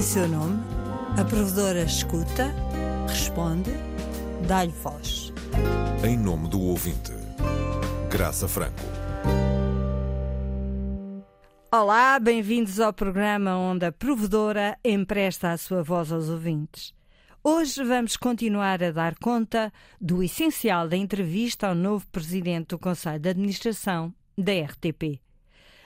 Em seu nome, a provedora escuta, responde, dá-lhe voz. Em nome do ouvinte, Graça Franco. Olá, bem-vindos ao programa onde a provedora empresta a sua voz aos ouvintes. Hoje vamos continuar a dar conta do essencial da entrevista ao novo presidente do Conselho de Administração da RTP.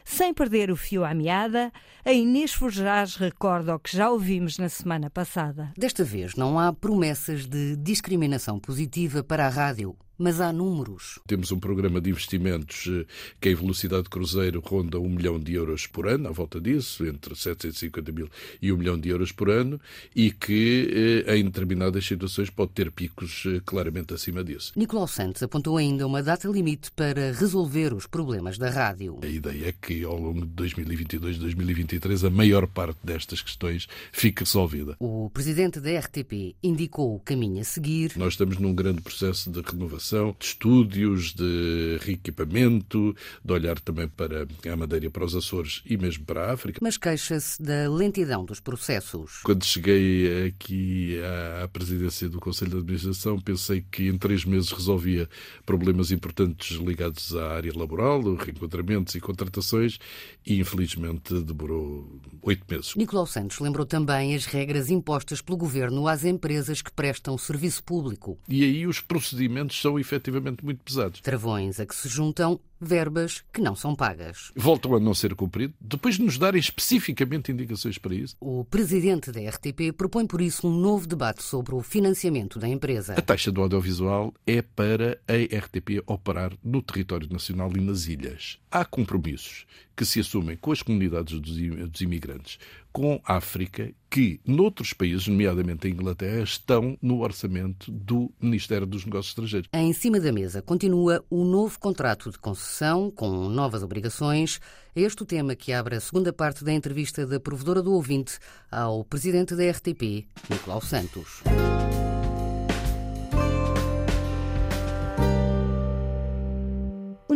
Sem perder o fio à meada, a Inês Forjás recorda o que já ouvimos na semana passada. Desta vez não há promessas de discriminação positiva para a rádio mas há números. Temos um programa de investimentos eh, que em velocidade de cruzeiro ronda um milhão de euros por ano, à volta disso, entre 750 mil e um milhão de euros por ano, e que eh, em determinadas situações pode ter picos eh, claramente acima disso. Nicolau Santos apontou ainda uma data limite para resolver os problemas da rádio. A ideia é que ao longo de 2022 2023 a maior parte destas questões fique resolvida. O presidente da RTP indicou o caminho a seguir. Nós estamos num grande processo de renovação de estúdios, de reequipamento, de olhar também para a Madeira, para os Açores e mesmo para a África. Mas queixa-se da lentidão dos processos. Quando cheguei aqui à presidência do Conselho de Administração, pensei que em três meses resolvia problemas importantes ligados à área laboral, reencontramentos e contratações, e infelizmente demorou oito meses. Nicolau Santos lembrou também as regras impostas pelo governo às empresas que prestam serviço público. E aí os procedimentos são efetivamente muito pesados. Travões a que se juntam verbas que não são pagas. Voltam a não ser cumpridos, depois de nos darem especificamente indicações para isso. O presidente da RTP propõe por isso um novo debate sobre o financiamento da empresa. A taxa do audiovisual é para a RTP operar no território nacional e nas ilhas. Há compromissos que se assumem com as comunidades dos imigrantes, com a África, que noutros países, nomeadamente a Inglaterra, estão no orçamento do Ministério dos Negócios Estrangeiros. Em cima da mesa continua o novo contrato de concessão, com novas obrigações. É este o tema que abre a segunda parte da entrevista da provedora do ouvinte ao presidente da RTP, Nicolau Santos.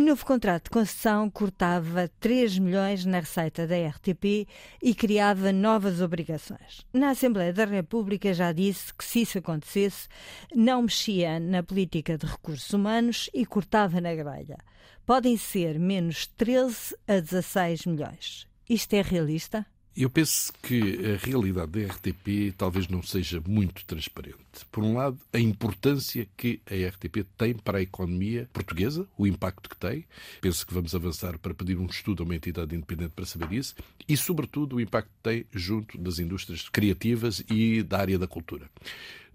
Novo contrato de concessão cortava 3 milhões na receita da RTP e criava novas obrigações. Na Assembleia da República já disse que, se isso acontecesse, não mexia na política de recursos humanos e cortava na grelha. Podem ser menos 13 a 16 milhões. Isto é realista? Eu penso que a realidade da RTP talvez não seja muito transparente. Por um lado, a importância que a RTP tem para a economia portuguesa, o impacto que tem. Penso que vamos avançar para pedir um estudo a uma entidade independente para saber isso. E, sobretudo, o impacto que tem junto das indústrias criativas e da área da cultura.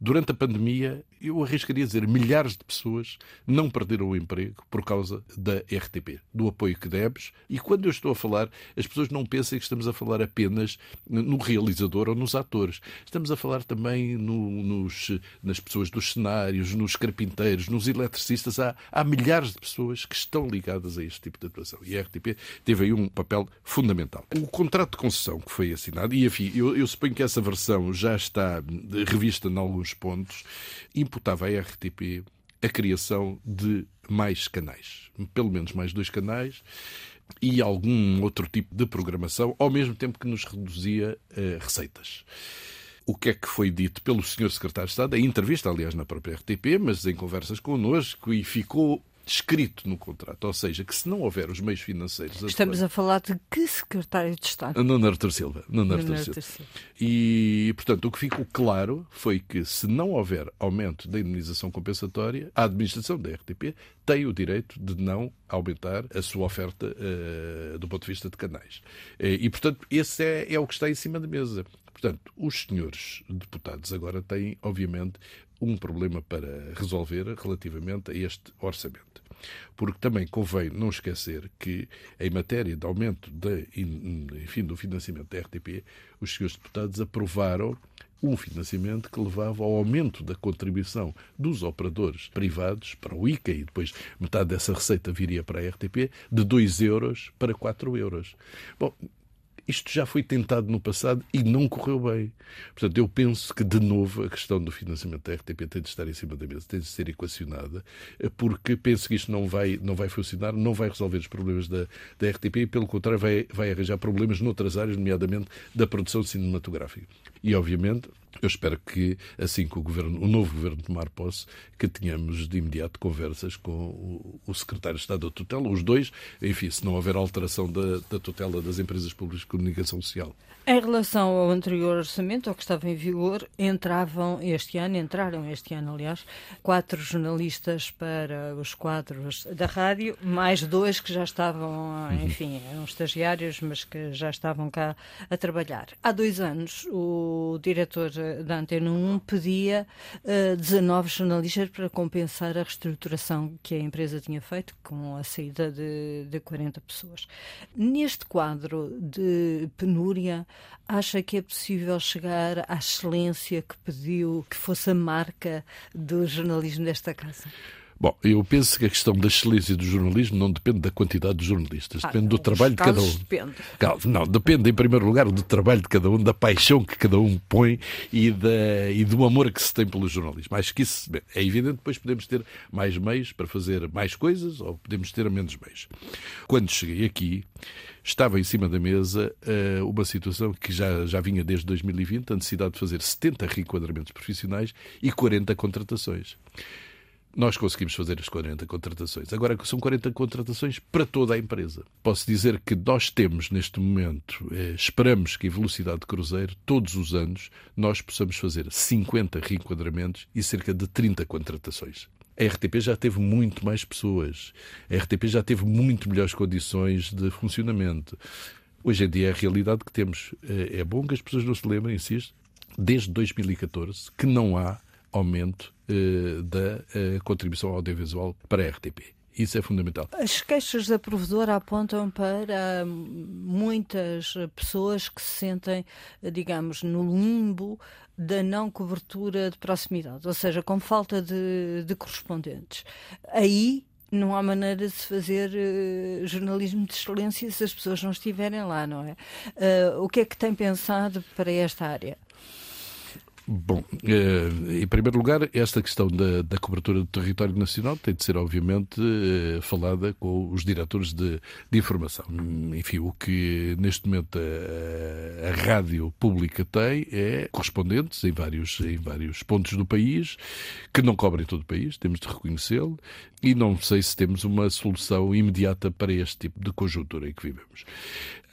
Durante a pandemia, eu arriscaria dizer, milhares de pessoas não perderam o emprego por causa da RTP, do apoio que demos. E quando eu estou a falar, as pessoas não pensem que estamos a falar apenas no realizador ou nos atores. Estamos a falar também no, nos, nas pessoas dos cenários, nos carpinteiros, nos eletricistas. Há, há milhares de pessoas que estão ligadas a este tipo de atuação. E a RTP teve aí um papel fundamental. O contrato de concessão que foi assinado, e enfim, eu, eu suponho que essa versão já está revista em alguns pontos, imputava à RTP a criação de mais canais, pelo menos mais dois canais e algum outro tipo de programação, ao mesmo tempo que nos reduzia uh, receitas. O que é que foi dito pelo Sr. Secretário de Estado, em entrevista, aliás, na própria RTP, mas em conversas connosco, e ficou escrito no contrato, ou seja, que se não houver os meios financeiros... Estamos a falar de que secretário de Estado? Nuno Artur Silva. Nuno Artur Silva. Silva. E, portanto, o que ficou claro foi que se não houver aumento da indemnização compensatória, a administração da RTP tem o direito de não aumentar a sua oferta uh, do ponto de vista de canais. Uh, e, portanto, esse é, é o que está em cima da mesa. Portanto, os senhores deputados agora têm, obviamente, um problema para resolver relativamente a este orçamento. Porque também convém não esquecer que, em matéria de aumento de, enfim, do financiamento da RTP, os senhores deputados aprovaram um financiamento que levava ao aumento da contribuição dos operadores privados para o ICA e depois metade dessa receita viria para a RTP de 2 euros para 4 euros. Bom, isto já foi tentado no passado e não correu bem. Portanto, eu penso que, de novo, a questão do financiamento da RTP tem de estar em cima da mesa, tem de ser equacionada, porque penso que isto não vai, não vai funcionar, não vai resolver os problemas da, da RTP e, pelo contrário, vai, vai arranjar problemas noutras áreas, nomeadamente da produção cinematográfica. E, obviamente, eu espero que, assim que o, governo, o novo governo tomar posse, que tenhamos de imediato conversas com o, secretário de Estado da tutela, os dois, enfim, se não houver alteração da, da tutela das empresas públicas de comunicação social. Em relação ao anterior orçamento, ao que estava em vigor, entravam este ano, entraram este ano, aliás, quatro jornalistas para os quadros da rádio, mais dois que já estavam, uhum. enfim, eram estagiários, mas que já estavam cá a trabalhar. Há dois anos, o diretor da Antena 1 pedia uh, 19 jornalistas para compensar a reestruturação que a empresa tinha feito com a saída de, de 40 pessoas. Neste quadro de penúria, acha que é possível chegar à excelência que pediu que fosse a marca do jornalismo desta casa? Bom, eu penso que a questão da excelência do jornalismo não depende da quantidade de jornalistas, ah, depende do trabalho de cada um. Depende. Não, depende em primeiro lugar do trabalho de cada um, da paixão que cada um põe e, da, e do amor que se tem pelo jornalismo. Acho que isso é evidente, depois podemos ter mais meios para fazer mais coisas ou podemos ter menos meios. Quando cheguei aqui, estava em cima da mesa uh, uma situação que já, já vinha desde 2020, a necessidade de fazer 70 reenquadramentos profissionais e 40 contratações nós conseguimos fazer as 40 contratações. Agora são 40 contratações para toda a empresa. Posso dizer que nós temos neste momento, eh, esperamos que em velocidade de cruzeiro, todos os anos, nós possamos fazer 50 reenquadramentos e cerca de 30 contratações. A RTP já teve muito mais pessoas. A RTP já teve muito melhores condições de funcionamento. Hoje em dia a realidade que temos. Eh, é bom que as pessoas não se lembrem, insisto, desde 2014, que não há aumento eh, da eh, contribuição audiovisual para a RTP. Isso é fundamental. As queixas da provedora apontam para muitas pessoas que se sentem, digamos, no limbo da não cobertura de proximidade, ou seja, com falta de, de correspondentes. Aí não há maneira de se fazer uh, jornalismo de excelência se as pessoas não estiverem lá, não é? Uh, o que é que tem pensado para esta área? Bom, eh, em primeiro lugar, esta questão da, da, cobertura do território nacional tem de ser, obviamente, eh, falada com os diretores de, de informação. Enfim, o que neste momento a, a, rádio pública tem é correspondentes em vários, em vários pontos do país, que não cobrem todo o país, temos de reconhecê-lo, e não sei se temos uma solução imediata para este tipo de conjuntura em que vivemos.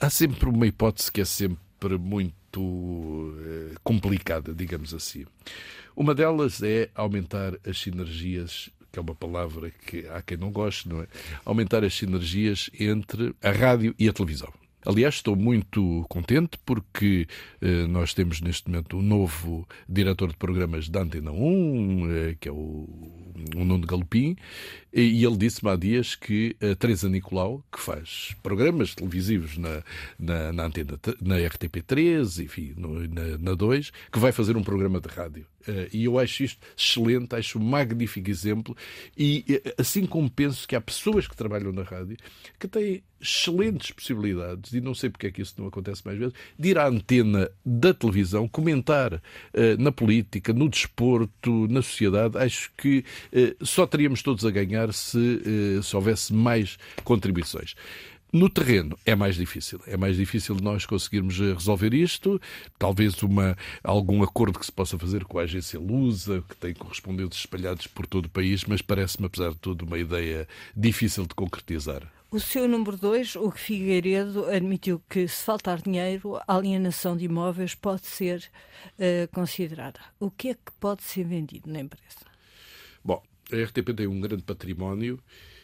Há sempre uma hipótese que é sempre muito muito eh, complicada, digamos assim. Uma delas é aumentar as sinergias que é uma palavra que há quem não goste, não é? Aumentar as sinergias entre a rádio e a televisão. Aliás, estou muito contente porque eh, nós temos neste momento um novo diretor de programas da Antena 1, eh, que é o, o Nuno Galopim, e ele disse-me há dias que a Teresa Nicolau, que faz programas televisivos na, na, na antena, na RTP3, enfim, no, na, na 2, que vai fazer um programa de rádio. Uh, e eu acho isto excelente, acho um magnífico exemplo. E assim como penso que há pessoas que trabalham na rádio que têm excelentes possibilidades, e não sei porque é que isso não acontece mais vezes, de ir à antena da televisão, comentar uh, na política, no desporto, na sociedade. Acho que uh, só teríamos todos a ganhar se, eh, se houvesse mais contribuições. No terreno é mais difícil. É mais difícil nós conseguirmos eh, resolver isto. Talvez uma, algum acordo que se possa fazer com a agência Lusa, que tem correspondentes espalhados por todo o país, mas parece-me, apesar de tudo, uma ideia difícil de concretizar. O seu número 2, o Figueiredo, admitiu que se faltar dinheiro, a alienação de imóveis pode ser uh, considerada. O que é que pode ser vendido na empresa? Bom, a RTP tem um grande património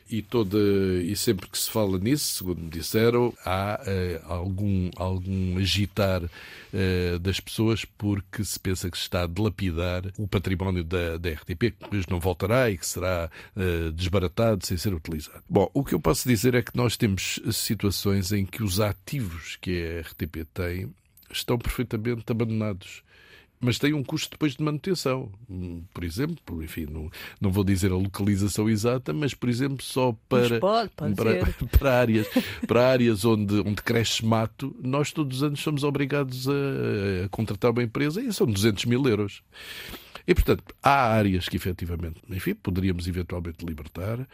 e toda e sempre que se fala nisso, segundo me disseram, há uh, algum algum agitar uh, das pessoas porque se pensa que se está a dilapidar o património da, da RTP, que depois não voltará e que será uh, desbaratado sem ser utilizado. Bom, o que eu posso dizer é que nós temos situações em que os ativos que a RTP tem estão perfeitamente abandonados mas tem um custo depois de manutenção. Hum, por exemplo, enfim, não, não vou dizer a localização exata, mas por exemplo, só para, pode, pode para, para, áreas, para áreas onde, onde cresce mato, nós todos os anos somos obrigados a, a contratar uma empresa e são 200 mil euros. E, portanto, há áreas que efetivamente, enfim, poderíamos eventualmente libertar.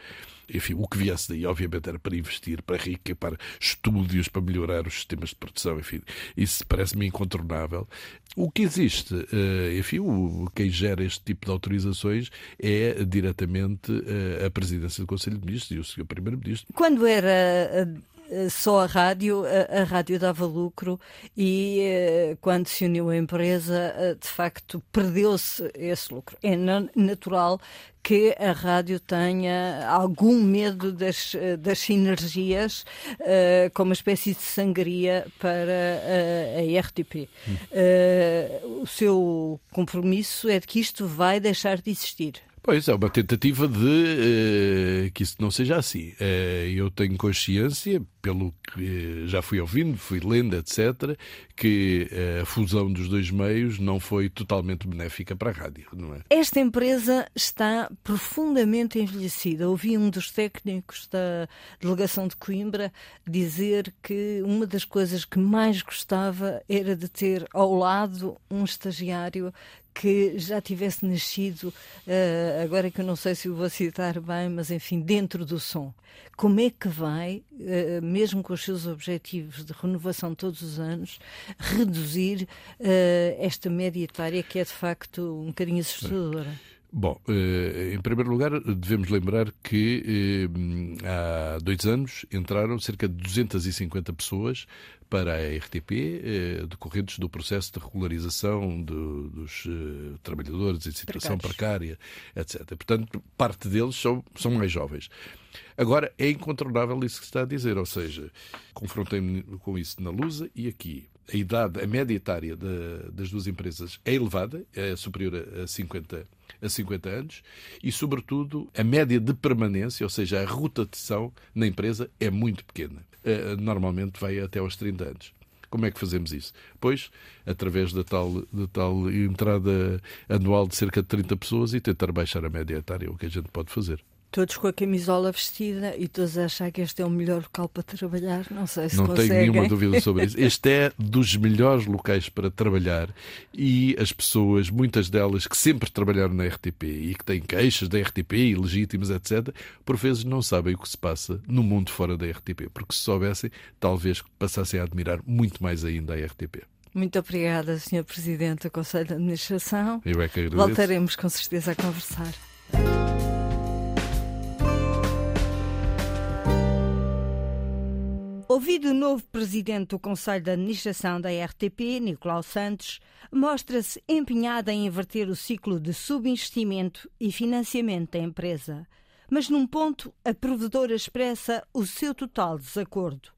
Enfim, o que viesse daí, obviamente, era para investir, para rica, para estúdios, para melhorar os sistemas de produção, enfim, isso parece-me incontornável. O que existe, eh, enfim, quem gera este tipo de autorizações é diretamente eh, a presidência do Conselho de Ministros e o Sr. Primeiro-Ministro. Quando era eh, só a rádio, a, a, rádio dava lucro e uh, quando se uniu a empresa, uh, de facto, perdeu-se esse lucro. É natural que a rádio tenha algum medo das, das sinergias, uh, como uma espécie de sangria para a RTP. Hum. o seu compromisso é de que isto vai deixar de existir. Pois, é uma tentativa de uh, que isso não seja assim. Uh, eu tenho consciência, pelo que já fui ouvindo, fui lendo, etc., que a fusão dos dois meios não foi totalmente benéfica para a rádio, não é? Esta empresa está profundamente envelhecida. Ouvi um dos técnicos da delegação de Coimbra dizer que uma das coisas que mais gostava era de ter ao lado um estagiário que já tivesse nascido, uh, agora que eu não sei se o vou citar bem, mas enfim, dentro do som. Como é que vai, uh, mesmo com os seus objetivos de renovação todos os anos, reduzir uh, esta média etária que é de facto um bocadinho assustadora? Bom, em primeiro lugar, devemos lembrar que há dois anos entraram cerca de 250 pessoas para a RTP, eh, decorrentes do processo de regularização de, dos eh, trabalhadores em situação Precários. precária, etc. Portanto, parte deles são, são mais jovens. Agora, é incontornável isso que se está a dizer, ou seja, confrontei-me com isso na Lusa e aqui. A idade, a média etária de, das duas empresas é elevada, é superior a 50, a 50 anos, e, sobretudo, a média de permanência, ou seja, a rotação na empresa, é muito pequena. Eh, normalmente vai até aos 30 anos. Como é que fazemos isso? Pois, através da tal, da tal entrada anual de cerca de 30 pessoas e tentar baixar a média etária, o que a gente pode fazer todos com a camisola vestida e todos achar que este é o melhor local para trabalhar. Não sei se Não conseguem. tenho nenhuma dúvida sobre isso. Este é dos melhores locais para trabalhar e as pessoas, muitas delas que sempre trabalharam na RTP e que têm queixas da RTP, ilegítimas, etc., por vezes não sabem o que se passa no mundo fora da RTP, porque se soubessem, talvez passassem a admirar muito mais ainda a RTP. Muito obrigada, Sr. Presidente do Conselho de Administração. Eu é que agradeço. Voltaremos com certeza a conversar. Ouvido o novo presidente do Conselho de Administração da RTP, Nicolau Santos, mostra-se empenhado em inverter o ciclo de subinvestimento e financiamento da empresa. Mas num ponto, a provedora expressa o seu total desacordo.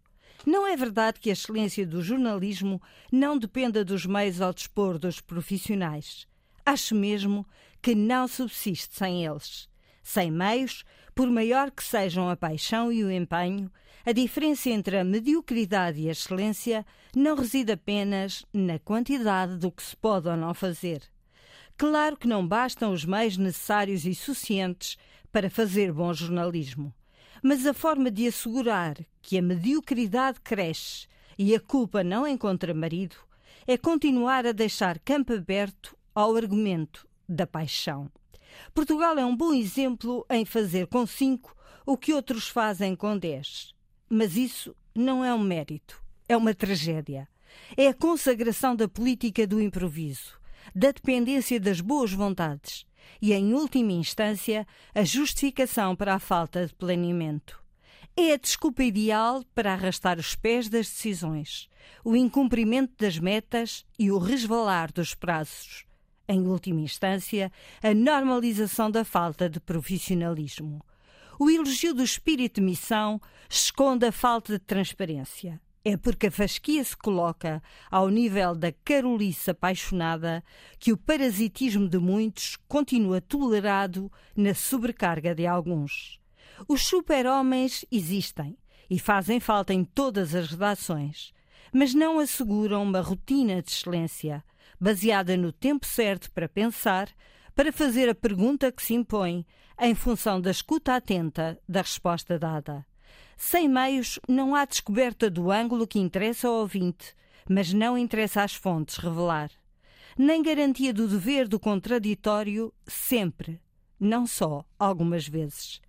Não é verdade que a excelência do jornalismo não dependa dos meios ao dispor dos profissionais. Acho mesmo que não subsiste sem eles. Sem meios, por maior que sejam a paixão e o empenho, a diferença entre a mediocridade e a excelência não reside apenas na quantidade do que se pode ou não fazer. Claro que não bastam os meios necessários e suficientes para fazer bom jornalismo, mas a forma de assegurar que a mediocridade cresce e a culpa não encontra marido é continuar a deixar campo aberto ao argumento da paixão. Portugal é um bom exemplo em fazer com cinco o que outros fazem com dez. Mas isso não é um mérito, é uma tragédia. É a consagração da política do improviso, da dependência das boas vontades e, em última instância, a justificação para a falta de planeamento. É a desculpa ideal para arrastar os pés das decisões, o incumprimento das metas e o resvalar dos prazos. Em última instância, a normalização da falta de profissionalismo o elogio do espírito de missão esconde a falta de transparência. É porque a fasquia se coloca ao nível da carolice apaixonada que o parasitismo de muitos continua tolerado na sobrecarga de alguns. Os super-homens existem e fazem falta em todas as redações, mas não asseguram uma rotina de excelência, baseada no tempo certo para pensar, para fazer a pergunta que se impõe, em função da escuta atenta da resposta dada. Sem meios, não há descoberta do ângulo que interessa ao ouvinte, mas não interessa às fontes revelar. nem garantia do dever do contraditório sempre, não só algumas vezes.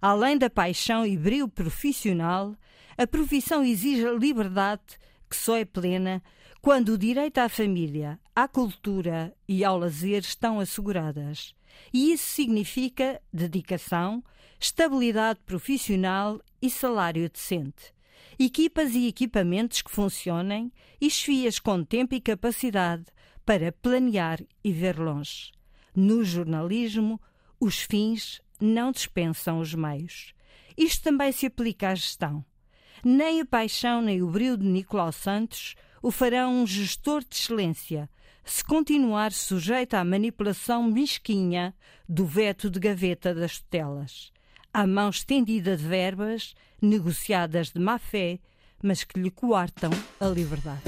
Além da paixão e brilho profissional, a profissão exige a liberdade que só é plena quando o direito à família, à cultura e ao lazer estão asseguradas. E isso significa dedicação, estabilidade profissional e salário decente. Equipas e equipamentos que funcionem e esfias com tempo e capacidade para planear e ver longe. No jornalismo, os fins não dispensam os meios. Isto também se aplica à gestão. Nem a paixão nem o brilho de Nicolau Santos o farão um gestor de excelência, se continuar sujeito à manipulação mesquinha do veto de gaveta das tutelas, à mão estendida de verbas negociadas de má fé, mas que lhe coartam a liberdade.